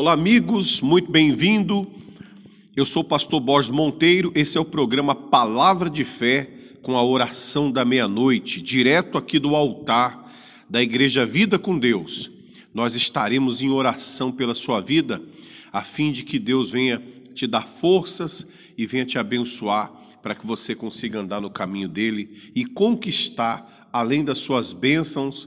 Olá, amigos, muito bem-vindo. Eu sou o pastor Borges Monteiro. Esse é o programa Palavra de Fé com a oração da meia-noite, direto aqui do altar da Igreja Vida com Deus. Nós estaremos em oração pela sua vida, a fim de que Deus venha te dar forças e venha te abençoar para que você consiga andar no caminho dele e conquistar, além das suas bênçãos,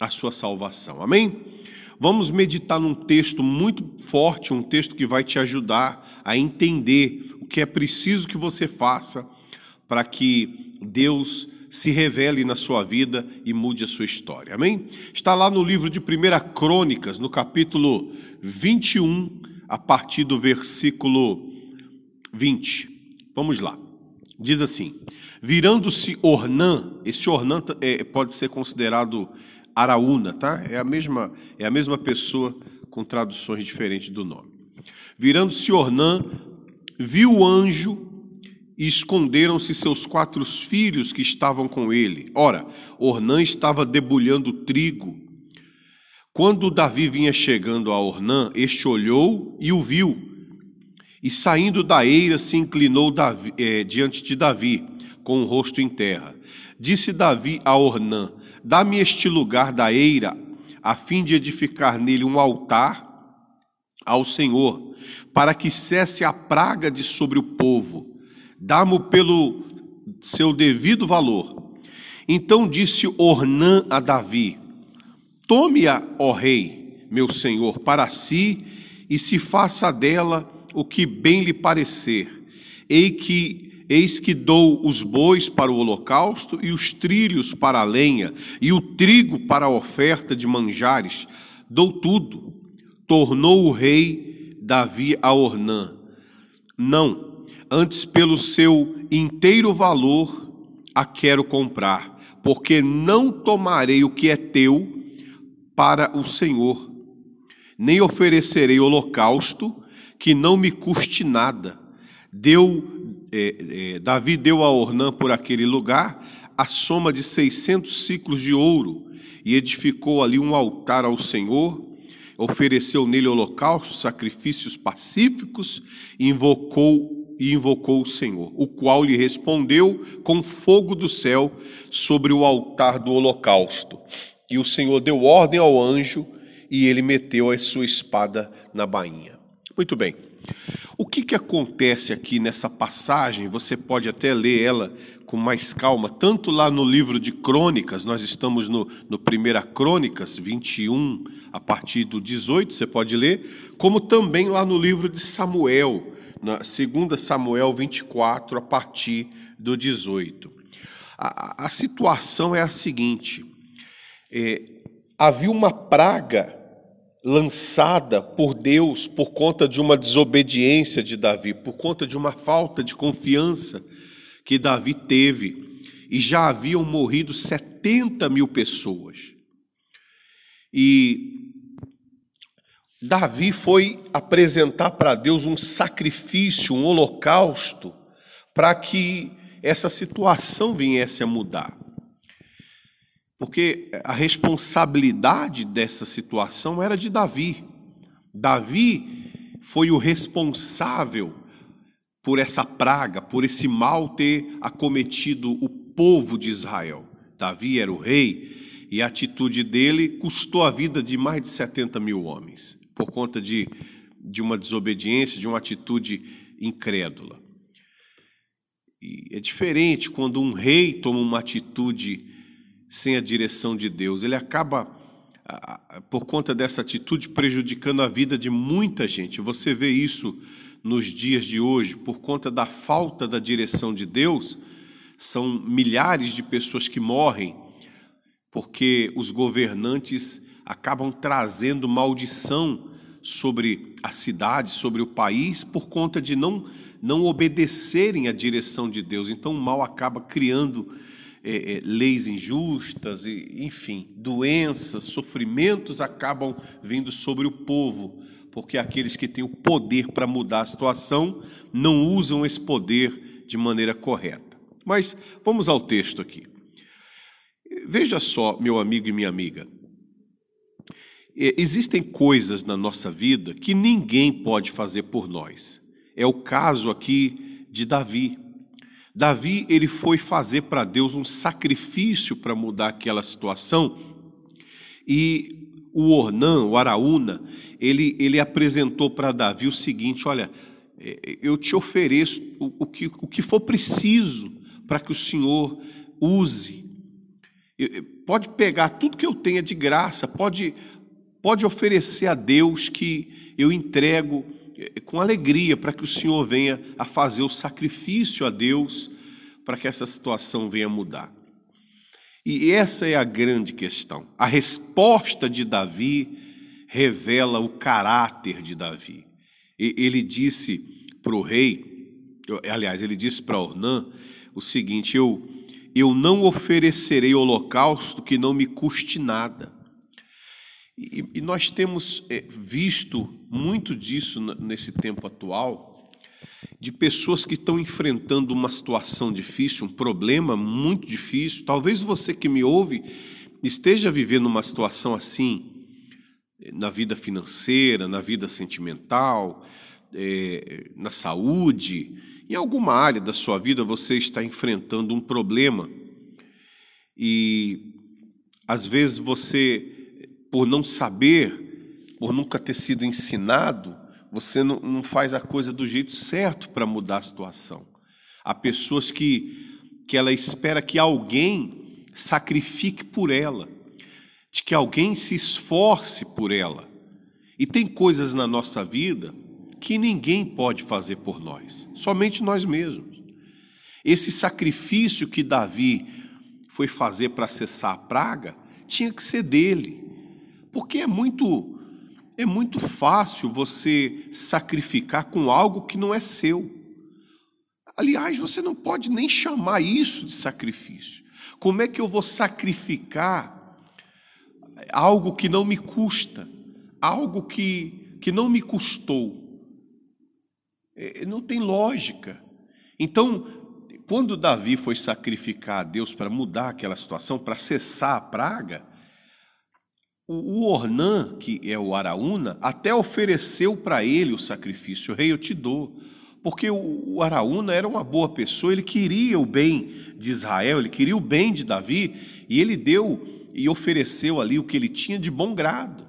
a sua salvação. Amém? Vamos meditar num texto muito forte, um texto que vai te ajudar a entender o que é preciso que você faça para que Deus se revele na sua vida e mude a sua história. Amém? Está lá no livro de 1 Crônicas, no capítulo 21, a partir do versículo 20. Vamos lá. Diz assim: Virando-se Ornã, esse Ornã é, pode ser considerado Araúna, tá? É a mesma, é a mesma pessoa com traduções diferentes do nome. Virando-se Ornã, viu o anjo e esconderam-se seus quatro filhos que estavam com ele. Ora, Ornã estava debulhando trigo. Quando Davi vinha chegando a Ornã, este olhou e o viu. E saindo da eira, se inclinou Davi, eh, diante de Davi, com o rosto em terra. Disse Davi a Ornã: Dá-me este lugar da eira, a fim de edificar nele um altar ao Senhor, para que cesse a praga de sobre o povo. Dá-mo pelo seu devido valor. Então disse Ornã a Davi: Tome-a, ó rei, meu senhor, para si, e se faça dela o que bem lhe parecer. Ei que Eis que dou os bois para o holocausto e os trilhos para a lenha e o trigo para a oferta de manjares. Dou tudo. Tornou o rei Davi a Ornã. Não, antes pelo seu inteiro valor a quero comprar, porque não tomarei o que é teu para o Senhor, nem oferecerei holocausto que não me custe nada. Deu é, é, Davi deu a Ornã por aquele lugar a soma de 600 ciclos de ouro e edificou ali um altar ao Senhor, ofereceu nele holocaustos, sacrifícios pacíficos invocou e invocou o Senhor, o qual lhe respondeu com fogo do céu sobre o altar do holocausto. E o Senhor deu ordem ao anjo e ele meteu a sua espada na bainha. Muito bem. O que, que acontece aqui nessa passagem? Você pode até ler ela com mais calma, tanto lá no livro de Crônicas, nós estamos no, no 1 Crônicas 21, a partir do 18, você pode ler, como também lá no livro de Samuel, na 2 Samuel 24, a partir do 18. A, a situação é a seguinte: é, havia uma praga lançada por Deus por conta de uma desobediência de Davi, por conta de uma falta de confiança que Davi teve, e já haviam morrido 70 mil pessoas. E Davi foi apresentar para Deus um sacrifício, um holocausto, para que essa situação viesse a mudar. Porque a responsabilidade dessa situação era de Davi. Davi foi o responsável por essa praga, por esse mal ter acometido o povo de Israel. Davi era o rei e a atitude dele custou a vida de mais de 70 mil homens, por conta de, de uma desobediência, de uma atitude incrédula. E é diferente quando um rei toma uma atitude sem a direção de Deus. Ele acaba, por conta dessa atitude, prejudicando a vida de muita gente. Você vê isso nos dias de hoje, por conta da falta da direção de Deus, são milhares de pessoas que morrem porque os governantes acabam trazendo maldição sobre a cidade, sobre o país, por conta de não, não obedecerem à direção de Deus. Então o mal acaba criando é, é, leis injustas, e, enfim, doenças, sofrimentos acabam vindo sobre o povo, porque aqueles que têm o poder para mudar a situação não usam esse poder de maneira correta. Mas vamos ao texto aqui. Veja só, meu amigo e minha amiga. é, existem coisas na nossa vida que ninguém pode fazer por nós. É o caso aqui de Davi. Davi, ele foi fazer para Deus um sacrifício para mudar aquela situação. E o Ornã, o Araúna, ele, ele apresentou para Davi o seguinte: olha, é, eu te ofereço o, o, que, o que for preciso para que o Senhor use. Pode pegar tudo que eu tenha de graça, pode, pode oferecer a Deus que eu entrego é, com alegria para que o Senhor venha a fazer o sacrifício a Deus para que essa situação venha mudar. E essa é a grande questão. A resposta de Davi revela o caráter de Davi. Ele disse para o rei, aliás, ele disse para Ornã o seguinte: eu, eu não oferecerei holocausto que não me custe nada. E, e nós temos é, visto muito disso nesse tempo atual, de pessoas que estão enfrentando uma situação difícil, um problema muito difícil. Talvez você que me ouve esteja vivendo uma situação assim, na vida financeira, na vida sentimental, é, na saúde, em alguma área da sua vida você está enfrentando um problema e às vezes você, por não saber, por nunca ter sido ensinado, você não, não faz a coisa do jeito certo para mudar a situação. Há pessoas que, que ela espera que alguém sacrifique por ela de que alguém se esforce por ela. E tem coisas na nossa vida que ninguém pode fazer por nós, somente nós mesmos. Esse sacrifício que Davi foi fazer para cessar a praga tinha que ser dele, porque é muito é muito fácil você sacrificar com algo que não é seu. Aliás, você não pode nem chamar isso de sacrifício. Como é que eu vou sacrificar algo que não me custa, algo que, que não me custou. É, não tem lógica. Então, quando Davi foi sacrificar a Deus para mudar aquela situação, para cessar a praga, o, Ornã, que é o Araúna, até ofereceu para ele o sacrifício. Rei, eu te dou. Porque o Araúna era uma boa pessoa, ele queria o bem de Israel, ele queria o bem de Davi, e ele deu e ofereceu ali o que ele tinha de bom grado.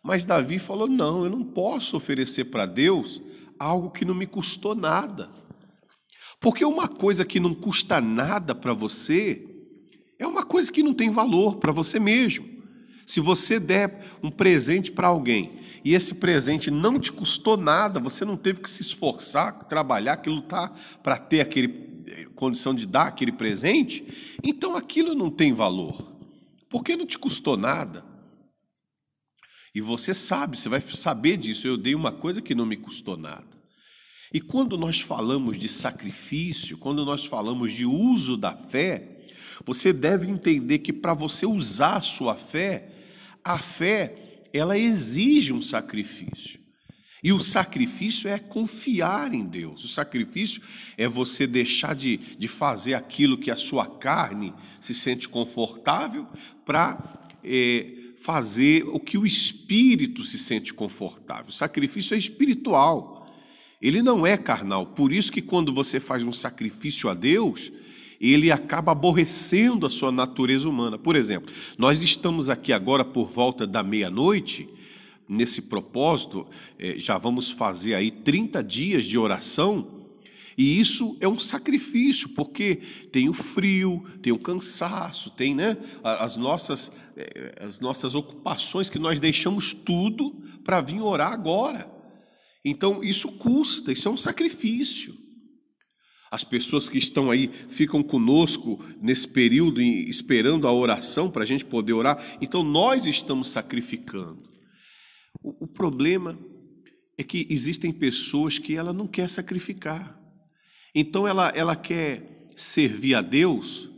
Mas Davi falou: não, eu não posso oferecer para Deus algo que não me custou nada. Porque uma coisa que não custa nada para você é uma coisa que não tem valor para você mesmo. Se você der um presente para alguém e esse presente não te custou nada, você não teve que se esforçar, trabalhar, que lutar para ter aquele eh, condição de dar aquele presente, então aquilo não tem valor. Porque não te custou nada. E você sabe, você vai saber disso. Eu dei uma coisa que não me custou nada. E quando nós falamos de sacrifício, quando nós falamos de uso da fé, você deve entender que para você usar a sua fé, a fé, ela exige um sacrifício. E o sacrifício é confiar em Deus. O sacrifício é você deixar de, de fazer aquilo que a sua carne se sente confortável para é, fazer o que o espírito se sente confortável. O sacrifício é espiritual. Ele não é carnal. Por isso que quando você faz um sacrifício a Deus, ele acaba aborrecendo a sua natureza humana. Por exemplo, nós estamos aqui agora por volta da meia-noite nesse propósito, é, já vamos fazer aí 30 dias de oração, e isso é um sacrifício, porque tem o frio, tem o cansaço, tem né, as, nossas, é, as nossas ocupações que nós deixamos tudo para vir orar agora. Então, isso custa, isso é um sacrifício. As pessoas que estão aí ficam conosco nesse período esperando a oração para a gente poder orar. Então, nós estamos sacrificando. O, o problema é que existem pessoas que ela não quer sacrificar. Então ela, ela quer servir a Deus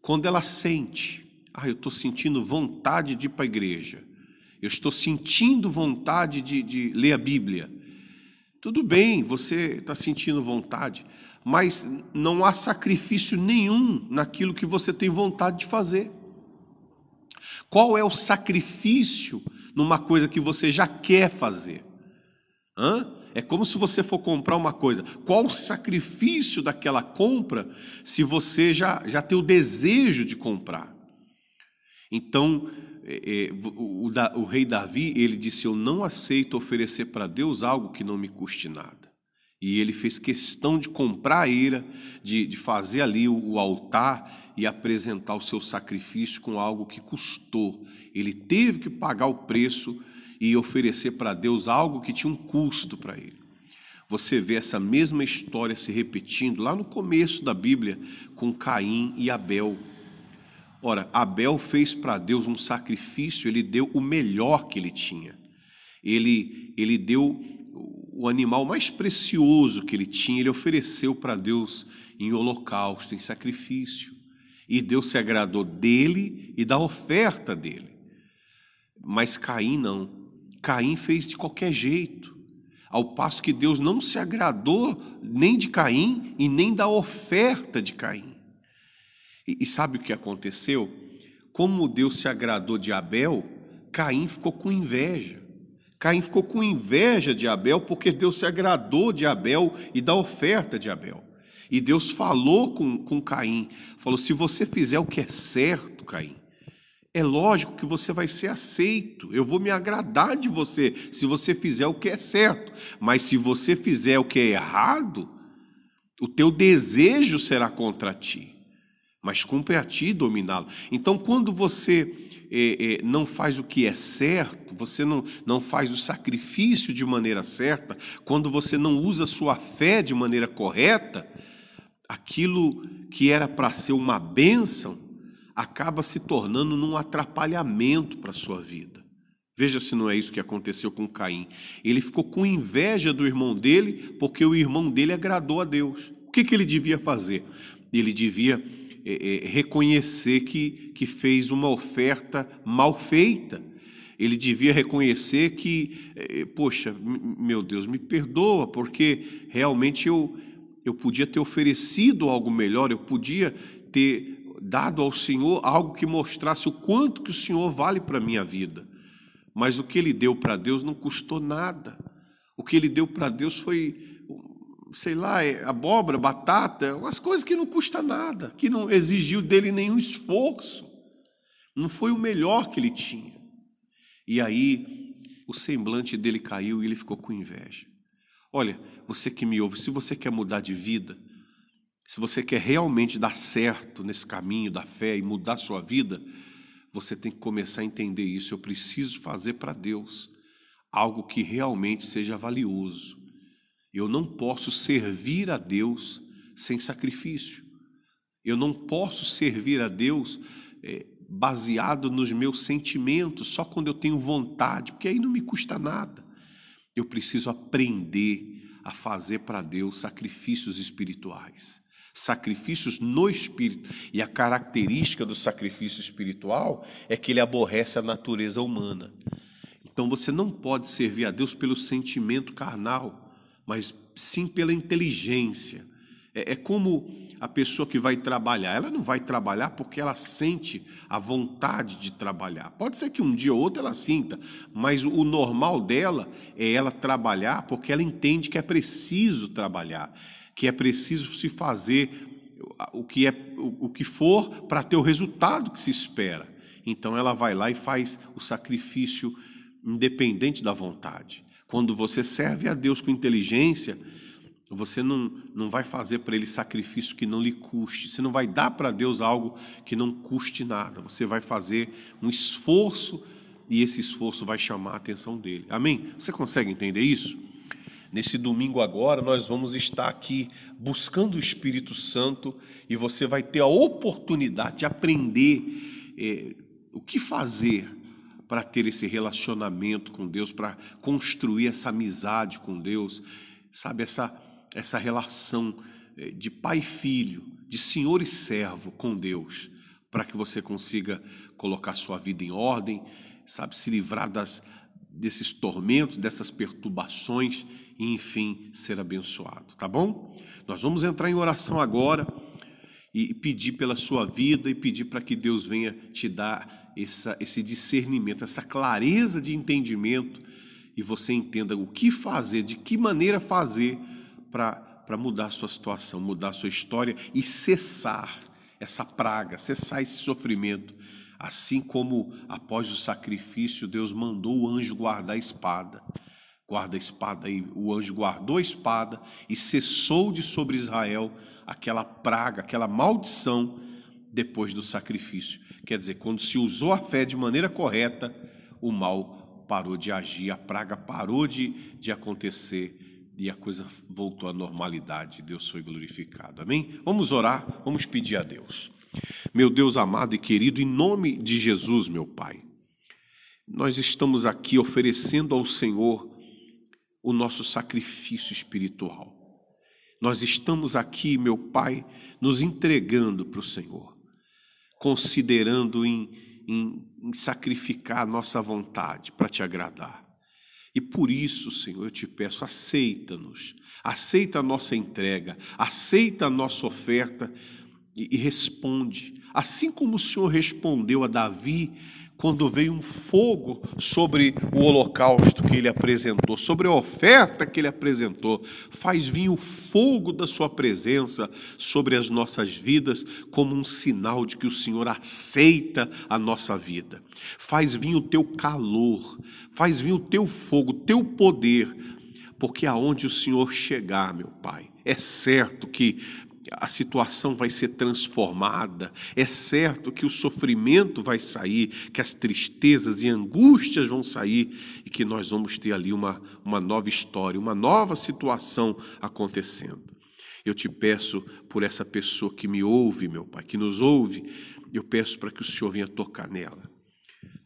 quando ela sente. Ah, eu estou sentindo vontade de ir para a igreja. Eu estou sentindo vontade de, de ler a Bíblia. Tudo bem, você está sentindo vontade, mas não há sacrifício nenhum naquilo que você tem vontade de fazer. Qual é o sacrifício numa coisa que você já quer fazer. Hã? É como se você for comprar uma coisa. Qual o sacrifício daquela compra se você já, já tem o desejo de comprar? Então, é, é, o, o, o, rei Davi, ele disse, eu não aceito oferecer para Deus algo que não me custe nada. E ele fez questão de comprar a ira, de, de fazer ali o, o altar e apresentar o seu sacrifício com algo que custou. Ele teve que pagar o preço e oferecer para Deus algo que tinha um custo para ele. Você vê essa mesma história se repetindo lá no começo da Bíblia com Caim e Abel. Ora, Abel fez para Deus um sacrifício, ele deu o melhor que ele tinha. Ele, ele deu o animal mais precioso que ele tinha, ele ofereceu para Deus em holocausto, em sacrifício. E Deus se agradou dele e da oferta dele. Mas Caim não. Caim fez de qualquer jeito, ao passo que Deus não se agradou nem de Caim e nem da oferta de Caim. E, e sabe o que aconteceu? Como Deus se agradou de Abel, Caim ficou com inveja. Caim ficou com inveja de Abel porque Deus se agradou de Abel e da oferta de Abel. E Deus falou com, com Caim: falou, se você fizer o que é certo, Caim, é lógico que você vai ser aceito. Eu vou me agradar de você se você fizer o que é certo. Mas se você fizer o que é errado, o teu desejo será contra ti. Mas cumpre a ti dominá-lo. Então, quando você é, é, não faz o que é certo, você não, não faz o sacrifício de maneira certa, quando você não usa sua fé de maneira correta, aquilo que era para ser uma bênção, acaba se tornando num atrapalhamento para a sua vida. Veja se não é isso que aconteceu com Caim. Ele ficou com inveja do irmão dele, porque o irmão dele agradou a Deus. O que, que ele devia fazer? Ele devia é, é, reconhecer que, que fez uma oferta mal feita. Ele devia reconhecer que, é, poxa, meu Deus, me perdoa, porque realmente eu, eu podia ter oferecido algo melhor, eu podia ter dado ao Senhor algo que mostrasse o quanto que o Senhor vale para a minha vida. Mas o que ele deu para Deus não custou nada. O que ele deu para Deus foi, sei lá, é abóbora, batata, umas coisas que não custa nada, que não exigiu dele nenhum esforço. Não foi o melhor que ele tinha. E aí o semblante dele caiu e ele ficou com inveja. Olha, você que me ouve, se você quer mudar de vida, se você quer realmente dar certo nesse caminho da fé e mudar sua vida, você tem que começar a entender isso. Eu preciso fazer para Deus algo que realmente seja valioso. Eu não posso servir a Deus sem sacrifício. Eu não posso servir a Deus é, baseado nos meus sentimentos, só quando eu tenho vontade, porque aí não me custa nada. Eu preciso aprender a fazer para Deus sacrifícios espirituais sacrifícios no espírito. E a característica do sacrifício espiritual é que ele aborrece a natureza humana. Então você não pode servir a Deus pelo sentimento carnal, mas sim pela inteligência. É, é como a pessoa que vai trabalhar, ela não vai trabalhar porque ela sente a vontade de trabalhar. Pode ser que um dia ou outro ela sinta, mas o normal dela é ela trabalhar porque ela entende que é preciso trabalhar que é preciso se fazer o que, é, o, que for para ter o resultado que se espera. Então ela vai lá e faz o sacrifício independente da vontade. Quando você serve a Deus com inteligência, você não, não vai fazer para Ele sacrifício que não lhe custe. Você não vai dar para Deus algo que não custe nada. Você vai fazer um esforço e esse esforço vai chamar a atenção dele. Amém? Você consegue entender isso? Nesse domingo agora, nós vamos estar aqui buscando o Espírito Santo e você vai ter a oportunidade de aprender é, o que fazer para ter esse relacionamento com Deus, para construir essa amizade com Deus, sabe, essa, essa relação é, de pai e filho, de senhor e servo com Deus, para que você consiga colocar sua vida em ordem, sabe, se livrar das, desses tormentos, dessas perturbações e, enfim, ser abençoado, tá bom? Nós vamos entrar em oração agora e pedir pela sua vida e pedir para que Deus venha te dar essa, esse discernimento, essa clareza de entendimento e você entenda o que fazer, de que maneira fazer para mudar a sua situação, mudar a sua história e cessar essa praga, cessar esse sofrimento. Assim como após o sacrifício, Deus mandou o anjo guardar a espada. Guarda a espada e o anjo guardou a espada e cessou de sobre Israel aquela praga, aquela maldição depois do sacrifício. Quer dizer, quando se usou a fé de maneira correta, o mal parou de agir, a praga parou de, de acontecer e a coisa voltou à normalidade. Deus foi glorificado. Amém? Vamos orar, vamos pedir a Deus. Meu Deus amado e querido, em nome de Jesus, meu Pai, nós estamos aqui oferecendo ao Senhor o nosso sacrifício espiritual. Nós estamos aqui, meu Pai, nos entregando para o Senhor, considerando em, em, em sacrificar a nossa vontade para te agradar. E por isso, Senhor, eu te peço, aceita-nos, aceita a nossa entrega, aceita a nossa oferta e, e responde. Assim como o Senhor respondeu a Davi quando veio um fogo sobre o holocausto que ele apresentou, sobre a oferta que ele apresentou. Faz vir o fogo da sua presença sobre as nossas vidas como um sinal de que o Senhor aceita a nossa vida. Faz vir o teu calor, faz vir o teu fogo, o teu poder, porque aonde o Senhor chegar, meu Pai, é certo que a situação vai ser transformada, é certo que o sofrimento vai sair, que as tristezas e angústias vão sair e que nós vamos ter ali uma, uma nova história, uma nova situação acontecendo. Eu te peço por essa pessoa que me ouve, meu Pai, que nos ouve, eu peço para que o Senhor venha tocar nela.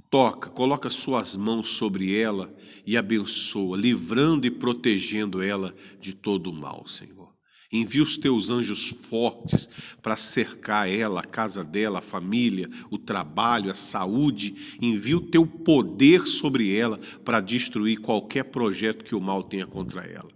Toca, coloca suas mãos sobre ela e abençoa, livrando e protegendo ela de todo o mal, Senhor. Envia os teus anjos fortes para cercar ela, a casa dela, a família, o trabalho, a saúde. Envia o teu poder sobre ela para destruir qualquer projeto que o mal tenha contra ela.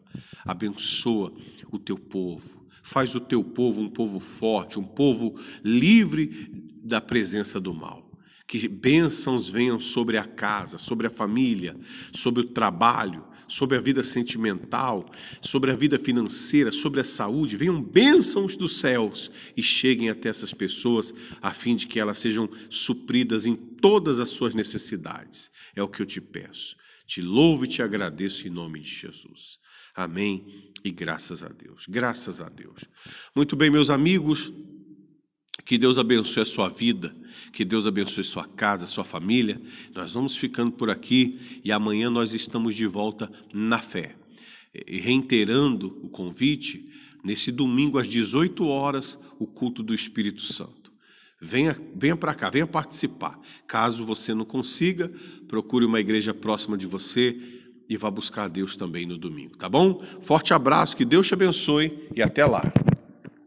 Abençoa o teu povo. Faz o teu povo um povo forte, um povo livre da presença do mal. Que bênçãos venham sobre a casa, sobre a família, sobre o trabalho, sobre a vida sentimental, sobre a vida financeira, sobre a saúde, venham bênçãos dos céus e cheguem até essas pessoas, a fim de que elas sejam supridas em todas as suas necessidades. É o que eu te peço. Te louvo e te agradeço em nome de Jesus. Amém e graças a Deus. Graças a Deus. Muito bem, meus amigos. Que Deus abençoe a sua vida, que Deus abençoe sua casa, sua família. Nós vamos ficando por aqui e amanhã nós estamos de volta na fé. E reiterando o convite, nesse domingo às 18 horas, o culto do Espírito Santo. Venha, venha para cá, venha participar. Caso você não consiga, procure uma igreja próxima de você e vá buscar a Deus também no domingo, tá bom? Forte abraço, que Deus te abençoe e até lá.